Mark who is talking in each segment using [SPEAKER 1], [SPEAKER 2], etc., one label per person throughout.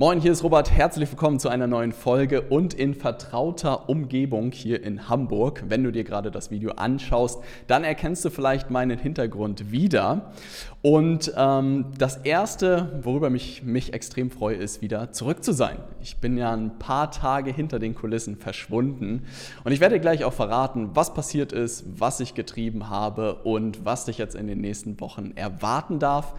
[SPEAKER 1] Moin, hier ist Robert. Herzlich willkommen zu einer neuen Folge und in vertrauter Umgebung hier in Hamburg. Wenn du dir gerade das Video anschaust, dann erkennst du vielleicht meinen Hintergrund wieder. Und ähm, das Erste, worüber mich, mich extrem freue, ist wieder zurück zu sein. Ich bin ja ein paar Tage hinter den Kulissen verschwunden und ich werde gleich auch verraten, was passiert ist, was ich getrieben habe und was dich jetzt in den nächsten Wochen erwarten darf.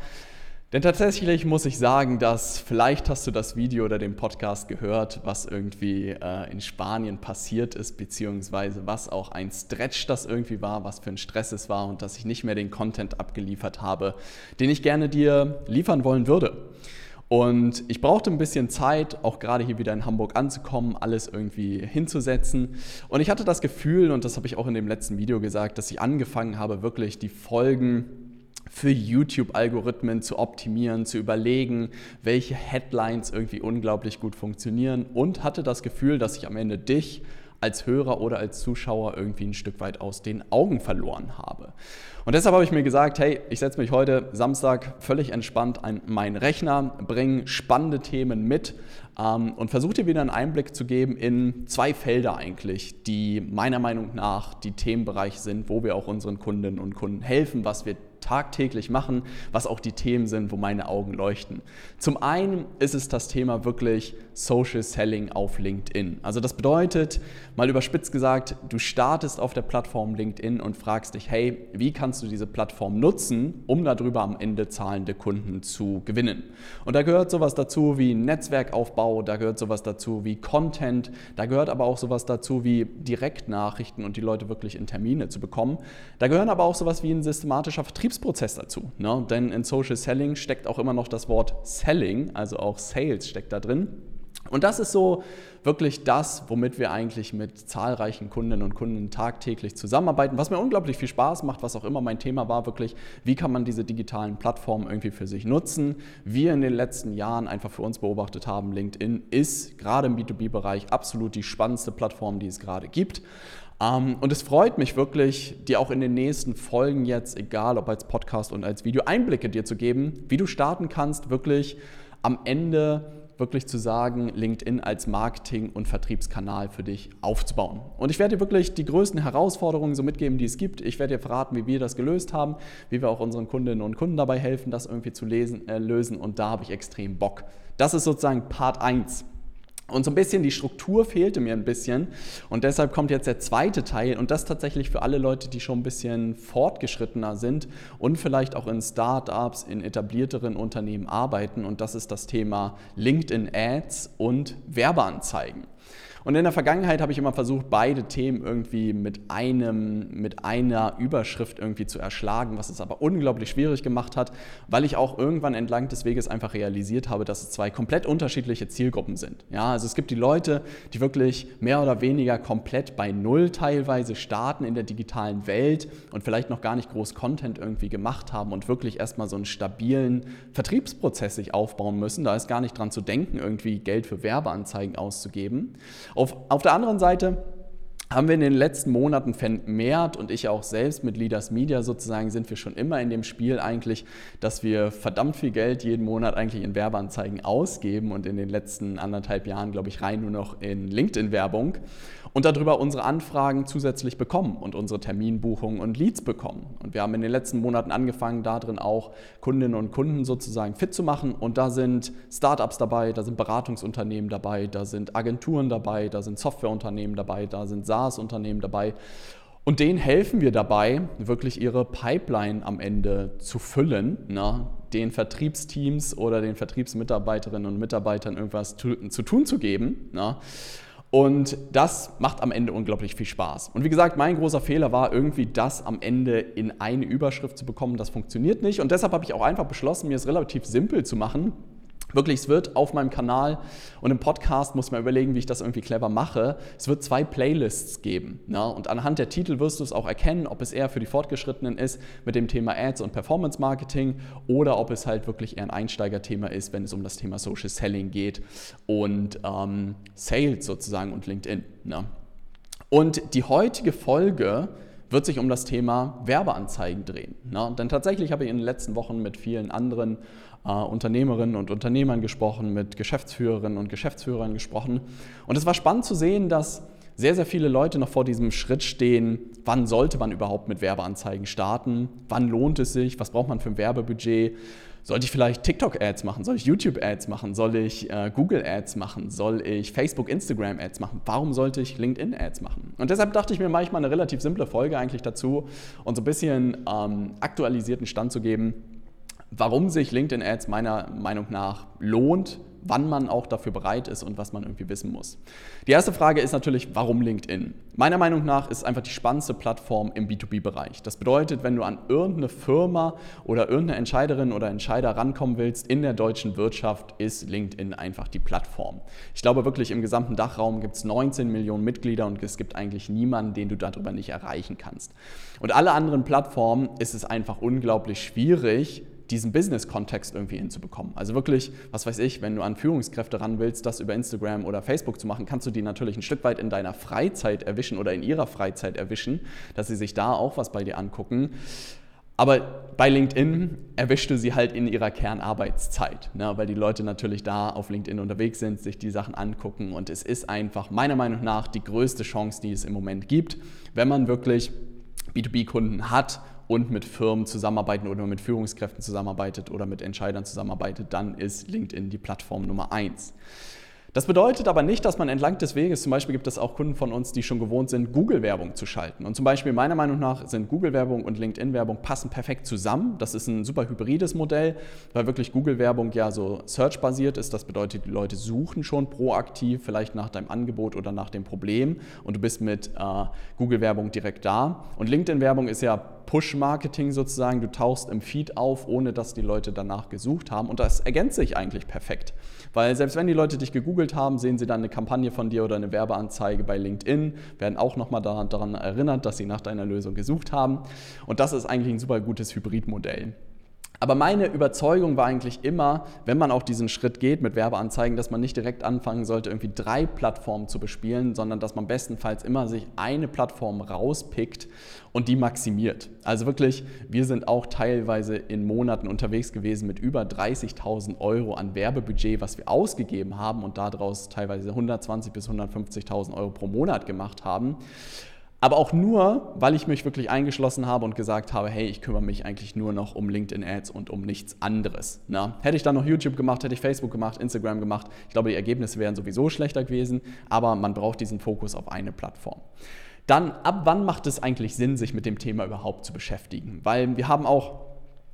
[SPEAKER 1] Denn tatsächlich muss ich sagen, dass vielleicht hast du das Video oder den Podcast gehört, was irgendwie äh, in Spanien passiert ist, beziehungsweise was auch ein Stretch das irgendwie war, was für ein Stress es war und dass ich nicht mehr den Content abgeliefert habe, den ich gerne dir liefern wollen würde. Und ich brauchte ein bisschen Zeit, auch gerade hier wieder in Hamburg anzukommen, alles irgendwie hinzusetzen. Und ich hatte das Gefühl, und das habe ich auch in dem letzten Video gesagt, dass ich angefangen habe, wirklich die Folgen für YouTube-Algorithmen zu optimieren, zu überlegen, welche Headlines irgendwie unglaublich gut funktionieren und hatte das Gefühl, dass ich am Ende dich als Hörer oder als Zuschauer irgendwie ein Stück weit aus den Augen verloren habe. Und deshalb habe ich mir gesagt, hey, ich setze mich heute Samstag völlig entspannt an meinen Rechner, bringe spannende Themen mit ähm, und versuche dir wieder einen Einblick zu geben in zwei Felder eigentlich, die meiner Meinung nach die Themenbereiche sind, wo wir auch unseren Kundinnen und Kunden helfen, was wir tagtäglich machen, was auch die Themen sind, wo meine Augen leuchten. Zum einen ist es das Thema wirklich Social Selling auf LinkedIn. Also das bedeutet, mal überspitzt gesagt, du startest auf der Plattform LinkedIn und fragst dich, hey, wie kannst du diese Plattform nutzen, um darüber am Ende zahlende Kunden zu gewinnen? Und da gehört sowas dazu wie Netzwerkaufbau, da gehört sowas dazu wie Content, da gehört aber auch sowas dazu wie Direktnachrichten und die Leute wirklich in Termine zu bekommen. Da gehören aber auch sowas wie ein systematischer Vertriebsprozess dazu. Ne? Denn in Social Selling steckt auch immer noch das Wort Selling, also auch Sales steckt da drin. Und das ist so wirklich das, womit wir eigentlich mit zahlreichen Kundinnen und Kunden tagtäglich zusammenarbeiten, was mir unglaublich viel Spaß macht, was auch immer mein Thema war, wirklich, wie kann man diese digitalen Plattformen irgendwie für sich nutzen. Wir in den letzten Jahren einfach für uns beobachtet haben, LinkedIn ist gerade im B2B-Bereich absolut die spannendste Plattform, die es gerade gibt. Ähm, und es freut mich wirklich, dir auch in den nächsten Folgen jetzt, egal ob als Podcast und als Video, Einblicke dir zu geben, wie du starten kannst, wirklich am Ende wirklich zu sagen, LinkedIn als Marketing- und Vertriebskanal für dich aufzubauen. Und ich werde dir wirklich die größten Herausforderungen so mitgeben, die es gibt. Ich werde dir verraten, wie wir das gelöst haben, wie wir auch unseren Kundinnen und Kunden dabei helfen, das irgendwie zu lesen, äh, lösen. Und da habe ich extrem Bock. Das ist sozusagen Part 1. Und so ein bisschen die Struktur fehlte mir ein bisschen. Und deshalb kommt jetzt der zweite Teil. Und das tatsächlich für alle Leute, die schon ein bisschen fortgeschrittener sind und vielleicht auch in Startups, in etablierteren Unternehmen arbeiten. Und das ist das Thema LinkedIn Ads und Werbeanzeigen. Und in der Vergangenheit habe ich immer versucht, beide Themen irgendwie mit, einem, mit einer Überschrift irgendwie zu erschlagen, was es aber unglaublich schwierig gemacht hat, weil ich auch irgendwann entlang des Weges einfach realisiert habe, dass es zwei komplett unterschiedliche Zielgruppen sind. Ja, also es gibt die Leute, die wirklich mehr oder weniger komplett bei Null teilweise starten in der digitalen Welt und vielleicht noch gar nicht groß Content irgendwie gemacht haben und wirklich erstmal so einen stabilen Vertriebsprozess sich aufbauen müssen. Da ist gar nicht dran zu denken, irgendwie Geld für Werbeanzeigen auszugeben. Auf, auf der anderen Seite haben wir in den letzten Monaten vermehrt und ich auch selbst mit Leaders Media sozusagen sind wir schon immer in dem Spiel eigentlich, dass wir verdammt viel Geld jeden Monat eigentlich in Werbeanzeigen ausgeben und in den letzten anderthalb Jahren, glaube ich, rein nur noch in LinkedIn-Werbung und darüber unsere Anfragen zusätzlich bekommen und unsere Terminbuchungen und Leads bekommen. Und wir haben in den letzten Monaten angefangen, darin auch Kundinnen und Kunden sozusagen fit zu machen. Und da sind Startups dabei, da sind Beratungsunternehmen dabei, da sind Agenturen dabei, da sind Softwareunternehmen dabei, da sind SaaS-Unternehmen dabei. Und denen helfen wir dabei, wirklich ihre Pipeline am Ende zu füllen, ne? den Vertriebsteams oder den Vertriebsmitarbeiterinnen und Mitarbeitern irgendwas zu, zu tun zu geben. Ne? Und das macht am Ende unglaublich viel Spaß. Und wie gesagt, mein großer Fehler war irgendwie das am Ende in eine Überschrift zu bekommen. Das funktioniert nicht. Und deshalb habe ich auch einfach beschlossen, mir es relativ simpel zu machen Wirklich, es wird auf meinem Kanal und im Podcast muss man überlegen, wie ich das irgendwie clever mache. Es wird zwei Playlists geben. Ne? Und anhand der Titel wirst du es auch erkennen, ob es eher für die Fortgeschrittenen ist mit dem Thema Ads und Performance Marketing oder ob es halt wirklich eher ein Einsteigerthema ist, wenn es um das Thema Social Selling geht und ähm, Sales sozusagen und LinkedIn. Ne? Und die heutige Folge wird sich um das Thema Werbeanzeigen drehen. Ne? Denn tatsächlich habe ich in den letzten Wochen mit vielen anderen äh, Unternehmerinnen und Unternehmern gesprochen, mit Geschäftsführerinnen und Geschäftsführern gesprochen. Und es war spannend zu sehen, dass sehr, sehr viele Leute noch vor diesem Schritt stehen, wann sollte man überhaupt mit Werbeanzeigen starten, wann lohnt es sich, was braucht man für ein Werbebudget, sollte ich vielleicht TikTok-Ads machen, soll ich YouTube-Ads machen, soll ich äh, Google-Ads machen, soll ich Facebook, Instagram-Ads machen, warum sollte ich LinkedIn-Ads machen? Und deshalb dachte ich mir manchmal eine relativ simple Folge eigentlich dazu und so ein bisschen ähm, aktualisierten Stand zu geben, warum sich LinkedIn-Ads meiner Meinung nach lohnt, wann man auch dafür bereit ist und was man irgendwie wissen muss. Die erste Frage ist natürlich, warum LinkedIn? Meiner Meinung nach ist einfach die spannendste Plattform im B2B-Bereich. Das bedeutet, wenn du an irgendeine Firma oder irgendeine Entscheiderin oder Entscheider rankommen willst in der deutschen Wirtschaft, ist LinkedIn einfach die Plattform. Ich glaube wirklich, im gesamten Dachraum gibt es 19 Millionen Mitglieder und es gibt eigentlich niemanden, den du darüber nicht erreichen kannst. Und alle anderen Plattformen ist es einfach unglaublich schwierig, diesen Business-Kontext irgendwie hinzubekommen. Also wirklich, was weiß ich, wenn du an Führungskräfte ran willst, das über Instagram oder Facebook zu machen, kannst du die natürlich ein Stück weit in deiner Freizeit erwischen oder in ihrer Freizeit erwischen, dass sie sich da auch was bei dir angucken. Aber bei LinkedIn erwischst du sie halt in ihrer Kernarbeitszeit, ne? weil die Leute natürlich da auf LinkedIn unterwegs sind, sich die Sachen angucken und es ist einfach meiner Meinung nach die größte Chance, die es im Moment gibt, wenn man wirklich B2B-Kunden hat und mit Firmen zusammenarbeiten oder mit Führungskräften zusammenarbeitet oder mit Entscheidern zusammenarbeitet, dann ist LinkedIn die Plattform Nummer eins. Das bedeutet aber nicht, dass man entlang des Weges, zum Beispiel gibt es auch Kunden von uns, die schon gewohnt sind, Google-Werbung zu schalten. Und zum Beispiel meiner Meinung nach sind Google-Werbung und LinkedIn-Werbung passen perfekt zusammen. Das ist ein super hybrides Modell, weil wirklich Google-Werbung ja so search-basiert ist. Das bedeutet, die Leute suchen schon proaktiv vielleicht nach deinem Angebot oder nach dem Problem und du bist mit äh, Google-Werbung direkt da. Und LinkedIn-Werbung ist ja Push-Marketing sozusagen. Du tauchst im Feed auf, ohne dass die Leute danach gesucht haben. Und das ergänzt sich eigentlich perfekt. Weil selbst wenn die Leute dich gegoogelt haben, sehen sie dann eine Kampagne von dir oder eine Werbeanzeige bei LinkedIn, werden auch nochmal daran, daran erinnert, dass sie nach deiner Lösung gesucht haben. Und das ist eigentlich ein super gutes Hybridmodell. Aber meine Überzeugung war eigentlich immer, wenn man auch diesen Schritt geht mit Werbeanzeigen, dass man nicht direkt anfangen sollte, irgendwie drei Plattformen zu bespielen, sondern dass man bestenfalls immer sich eine Plattform rauspickt und die maximiert. Also wirklich, wir sind auch teilweise in Monaten unterwegs gewesen mit über 30.000 Euro an Werbebudget, was wir ausgegeben haben und daraus teilweise 120.000 bis 150.000 Euro pro Monat gemacht haben. Aber auch nur, weil ich mich wirklich eingeschlossen habe und gesagt habe, hey, ich kümmere mich eigentlich nur noch um LinkedIn-Ads und um nichts anderes. Na, hätte ich dann noch YouTube gemacht, hätte ich Facebook gemacht, Instagram gemacht, ich glaube, die Ergebnisse wären sowieso schlechter gewesen, aber man braucht diesen Fokus auf eine Plattform. Dann, ab wann macht es eigentlich Sinn, sich mit dem Thema überhaupt zu beschäftigen? Weil wir haben auch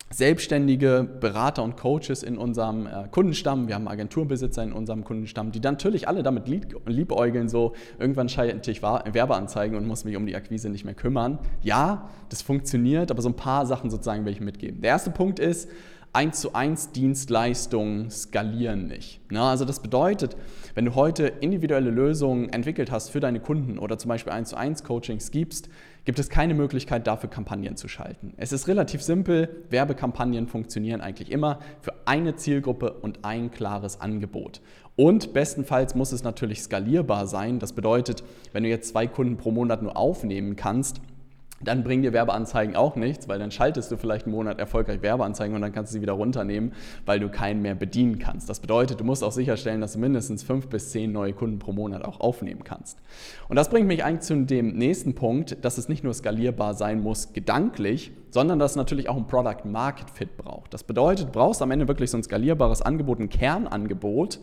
[SPEAKER 1] selbstständige Berater und Coaches in unserem äh, Kundenstamm, wir haben Agenturbesitzer in unserem Kundenstamm, die natürlich alle damit liebäugeln, so irgendwann schalte ich Werbeanzeigen und muss mich um die Akquise nicht mehr kümmern. Ja, das funktioniert, aber so ein paar Sachen sozusagen will ich mitgeben. Der erste Punkt ist, 1 zu 1 Dienstleistungen skalieren nicht. Na, also das bedeutet, wenn du heute individuelle Lösungen entwickelt hast für deine Kunden oder zum Beispiel 1 zu 1 Coachings gibst, gibt es keine Möglichkeit dafür Kampagnen zu schalten. Es ist relativ simpel, Werbekampagnen funktionieren eigentlich immer für eine Zielgruppe und ein klares Angebot. Und bestenfalls muss es natürlich skalierbar sein. Das bedeutet, wenn du jetzt zwei Kunden pro Monat nur aufnehmen kannst, dann bringen dir Werbeanzeigen auch nichts, weil dann schaltest du vielleicht einen Monat erfolgreich Werbeanzeigen und dann kannst du sie wieder runternehmen, weil du keinen mehr bedienen kannst. Das bedeutet, du musst auch sicherstellen, dass du mindestens fünf bis zehn neue Kunden pro Monat auch aufnehmen kannst. Und das bringt mich eigentlich zu dem nächsten Punkt, dass es nicht nur skalierbar sein muss gedanklich, sondern dass es natürlich auch ein Product Market Fit braucht. Das bedeutet, du brauchst am Ende wirklich so ein skalierbares Angebot, ein Kernangebot,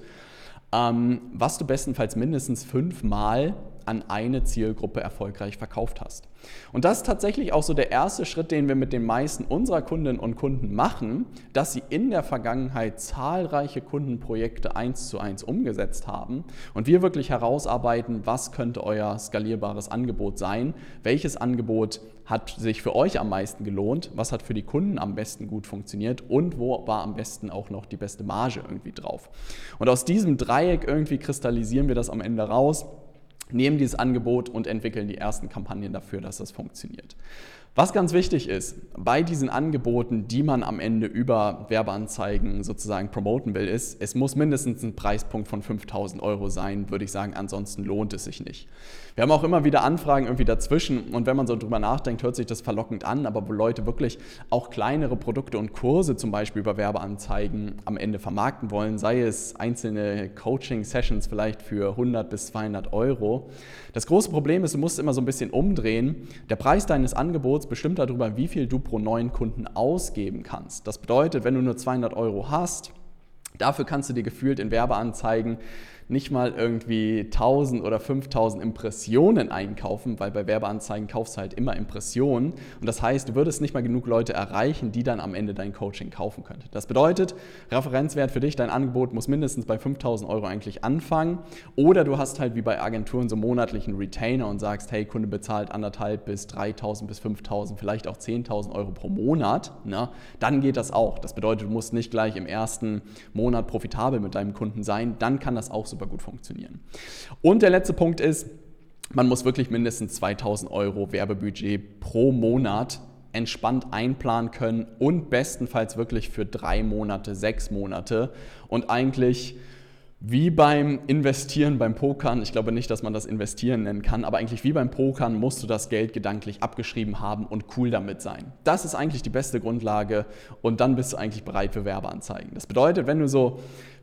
[SPEAKER 1] ähm, was du bestenfalls mindestens fünfmal an eine Zielgruppe erfolgreich verkauft hast. Und das ist tatsächlich auch so der erste Schritt, den wir mit den meisten unserer Kundinnen und Kunden machen, dass sie in der Vergangenheit zahlreiche Kundenprojekte eins zu eins umgesetzt haben und wir wirklich herausarbeiten, was könnte euer skalierbares Angebot sein, welches Angebot hat sich für euch am meisten gelohnt, was hat für die Kunden am besten gut funktioniert und wo war am besten auch noch die beste Marge irgendwie drauf. Und aus diesem Dreieck irgendwie kristallisieren wir das am Ende raus nehmen dieses Angebot und entwickeln die ersten Kampagnen dafür, dass das funktioniert. Was ganz wichtig ist, bei diesen Angeboten, die man am Ende über Werbeanzeigen sozusagen promoten will, ist, es muss mindestens ein Preispunkt von 5000 Euro sein, würde ich sagen, ansonsten lohnt es sich nicht. Wir haben auch immer wieder Anfragen irgendwie dazwischen und wenn man so drüber nachdenkt, hört sich das verlockend an, aber wo Leute wirklich auch kleinere Produkte und Kurse zum Beispiel über Werbeanzeigen am Ende vermarkten wollen, sei es einzelne Coaching-Sessions vielleicht für 100 bis 200 Euro. Das große Problem ist, du musst immer so ein bisschen umdrehen. Der Preis deines Angebots bestimmt darüber, wie viel du pro neuen Kunden ausgeben kannst. Das bedeutet, wenn du nur 200 Euro hast, Dafür kannst du dir gefühlt in Werbeanzeigen nicht mal irgendwie 1000 oder 5000 Impressionen einkaufen, weil bei Werbeanzeigen kaufst du halt immer Impressionen. Und das heißt, du würdest nicht mal genug Leute erreichen, die dann am Ende dein Coaching kaufen könnten. Das bedeutet, Referenzwert für dich, dein Angebot muss mindestens bei 5000 Euro eigentlich anfangen. Oder du hast halt wie bei Agenturen so monatlichen Retainer und sagst, hey, Kunde bezahlt anderthalb bis 3000 bis 5000, vielleicht auch 10.000 Euro pro Monat. Ne? Dann geht das auch. Das bedeutet, du musst nicht gleich im ersten Monat profitabel mit deinem Kunden sein. Dann kann das auch so super gut funktionieren. Und der letzte Punkt ist, man muss wirklich mindestens 2000 Euro Werbebudget pro Monat entspannt einplanen können und bestenfalls wirklich für drei Monate, sechs Monate und eigentlich wie beim Investieren, beim Pokern, ich glaube nicht, dass man das Investieren nennen kann, aber eigentlich wie beim Pokern musst du das Geld gedanklich abgeschrieben haben und cool damit sein. Das ist eigentlich die beste Grundlage und dann bist du eigentlich bereit für Werbeanzeigen. Das bedeutet, wenn du so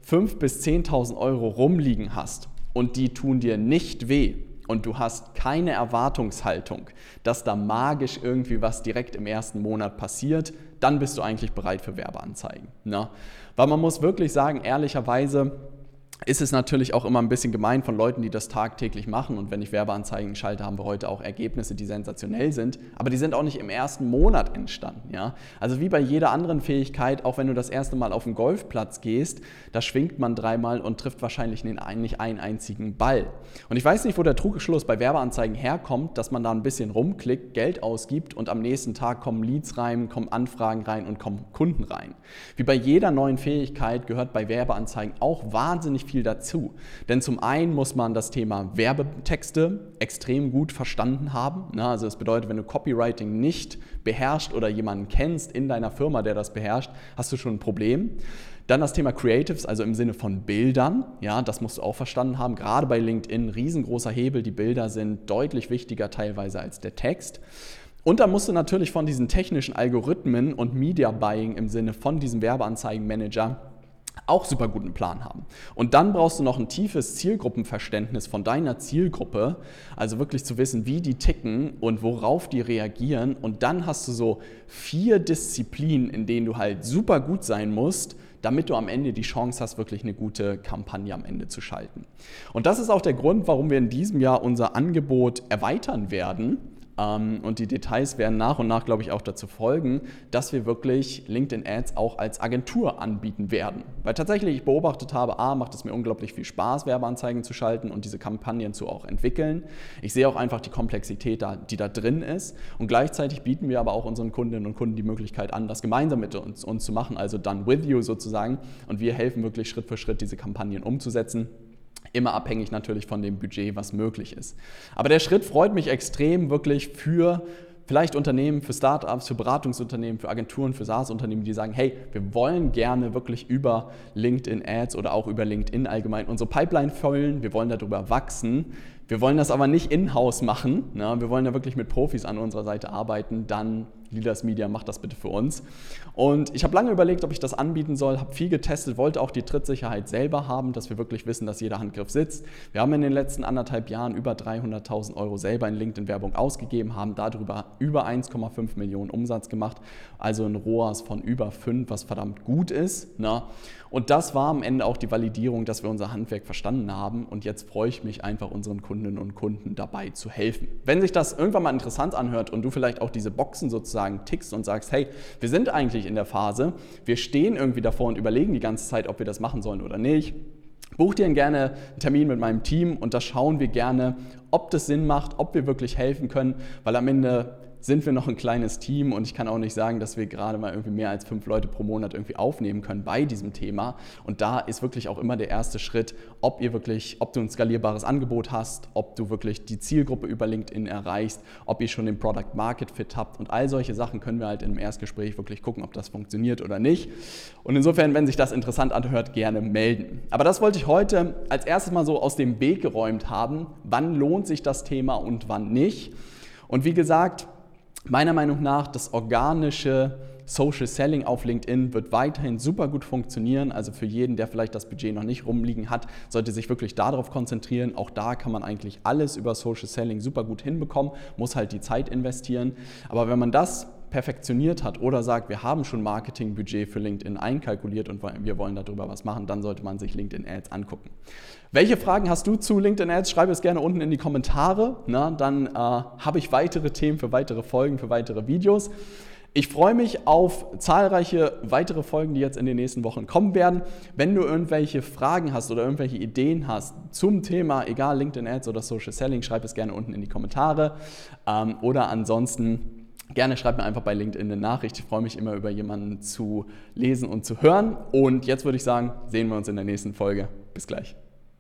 [SPEAKER 1] 5.000 bis 10.000 Euro rumliegen hast und die tun dir nicht weh, und du hast keine Erwartungshaltung, dass da magisch irgendwie was direkt im ersten Monat passiert, dann bist du eigentlich bereit für Werbeanzeigen. Ne? Weil man muss wirklich sagen, ehrlicherweise, ist es natürlich auch immer ein bisschen gemein von Leuten, die das tagtäglich machen. Und wenn ich Werbeanzeigen schalte, haben wir heute auch Ergebnisse, die sensationell sind. Aber die sind auch nicht im ersten Monat entstanden. Ja? Also wie bei jeder anderen Fähigkeit, auch wenn du das erste Mal auf den Golfplatz gehst, da schwingt man dreimal und trifft wahrscheinlich nicht einen einzigen Ball. Und ich weiß nicht, wo der Trugschluss bei Werbeanzeigen herkommt, dass man da ein bisschen rumklickt, Geld ausgibt und am nächsten Tag kommen Leads rein, kommen Anfragen rein und kommen Kunden rein. Wie bei jeder neuen Fähigkeit gehört bei Werbeanzeigen auch wahnsinnig viel viel dazu. Denn zum einen muss man das Thema Werbetexte extrem gut verstanden haben. Also das bedeutet, wenn du Copywriting nicht beherrschst oder jemanden kennst in deiner Firma, der das beherrscht, hast du schon ein Problem. Dann das Thema Creatives, also im Sinne von Bildern. Ja, das musst du auch verstanden haben. Gerade bei LinkedIn riesengroßer Hebel. Die Bilder sind deutlich wichtiger teilweise als der Text. Und dann musst du natürlich von diesen technischen Algorithmen und Media Buying im Sinne von diesem Werbeanzeigenmanager auch super guten Plan haben. Und dann brauchst du noch ein tiefes Zielgruppenverständnis von deiner Zielgruppe, also wirklich zu wissen, wie die ticken und worauf die reagieren. Und dann hast du so vier Disziplinen, in denen du halt super gut sein musst, damit du am Ende die Chance hast, wirklich eine gute Kampagne am Ende zu schalten. Und das ist auch der Grund, warum wir in diesem Jahr unser Angebot erweitern werden und die Details werden nach und nach, glaube ich, auch dazu folgen, dass wir wirklich LinkedIn Ads auch als Agentur anbieten werden. Weil tatsächlich ich beobachtet habe, A, macht es mir unglaublich viel Spaß, Werbeanzeigen zu schalten und diese Kampagnen zu auch entwickeln. Ich sehe auch einfach die Komplexität, die da drin ist. Und gleichzeitig bieten wir aber auch unseren Kundinnen und Kunden die Möglichkeit an, das gemeinsam mit uns, uns zu machen, also done with you sozusagen. Und wir helfen wirklich Schritt für Schritt, diese Kampagnen umzusetzen. Immer abhängig natürlich von dem Budget, was möglich ist. Aber der Schritt freut mich extrem wirklich für vielleicht Unternehmen, für Startups, für Beratungsunternehmen, für Agenturen, für SaaS-Unternehmen, die sagen, hey, wir wollen gerne wirklich über LinkedIn Ads oder auch über LinkedIn allgemein unsere Pipeline füllen, wir wollen darüber wachsen. Wir wollen das aber nicht in-house machen. Ne? Wir wollen ja wirklich mit Profis an unserer Seite arbeiten. Dann Leaders Media macht das bitte für uns. Und ich habe lange überlegt, ob ich das anbieten soll, habe viel getestet, wollte auch die Trittsicherheit selber haben, dass wir wirklich wissen, dass jeder Handgriff sitzt. Wir haben in den letzten anderthalb Jahren über 300.000 Euro selber in LinkedIn-Werbung ausgegeben, haben darüber über 1,5 Millionen Umsatz gemacht, also ein ROAS von über 5, was verdammt gut ist. Ne? Und das war am Ende auch die Validierung, dass wir unser Handwerk verstanden haben. Und jetzt freue ich mich einfach, unseren Kundinnen und Kunden dabei zu helfen. Wenn sich das irgendwann mal interessant anhört und du vielleicht auch diese Boxen sozusagen tickst und sagst, hey, wir sind eigentlich in der Phase, wir stehen irgendwie davor und überlegen die ganze Zeit, ob wir das machen sollen oder nicht. Buch dir gerne einen Termin mit meinem Team und da schauen wir gerne, ob das Sinn macht, ob wir wirklich helfen können, weil am Ende sind wir noch ein kleines Team und ich kann auch nicht sagen, dass wir gerade mal irgendwie mehr als fünf Leute pro Monat irgendwie aufnehmen können bei diesem Thema. Und da ist wirklich auch immer der erste Schritt, ob ihr wirklich, ob du ein skalierbares Angebot hast, ob du wirklich die Zielgruppe über LinkedIn erreichst, ob ihr schon den Product Market Fit habt und all solche Sachen können wir halt im Erstgespräch wirklich gucken, ob das funktioniert oder nicht. Und insofern, wenn sich das interessant anhört, gerne melden. Aber das wollte ich heute als erstes mal so aus dem Weg geräumt haben. Wann lohnt sich das Thema und wann nicht? Und wie gesagt, meiner Meinung nach das organische Social Selling auf LinkedIn wird weiterhin super gut funktionieren. Also für jeden, der vielleicht das Budget noch nicht rumliegen hat, sollte sich wirklich darauf konzentrieren. Auch da kann man eigentlich alles über Social Selling super gut hinbekommen, muss halt die Zeit investieren. Aber wenn man das perfektioniert hat oder sagt, wir haben schon Marketingbudget für LinkedIn einkalkuliert und wir wollen darüber was machen, dann sollte man sich LinkedIn Ads angucken. Welche Fragen hast du zu LinkedIn Ads? Schreib es gerne unten in die Kommentare. Na, dann äh, habe ich weitere Themen für weitere Folgen, für weitere Videos. Ich freue mich auf zahlreiche weitere Folgen, die jetzt in den nächsten Wochen kommen werden. Wenn du irgendwelche Fragen hast oder irgendwelche Ideen hast zum Thema, egal LinkedIn Ads oder Social Selling, schreib es gerne unten in die Kommentare. Ähm, oder ansonsten Gerne schreib mir einfach bei LinkedIn eine Nachricht. Ich freue mich immer über jemanden zu lesen und zu hören. Und jetzt würde ich sagen, sehen wir uns in der nächsten Folge. Bis gleich.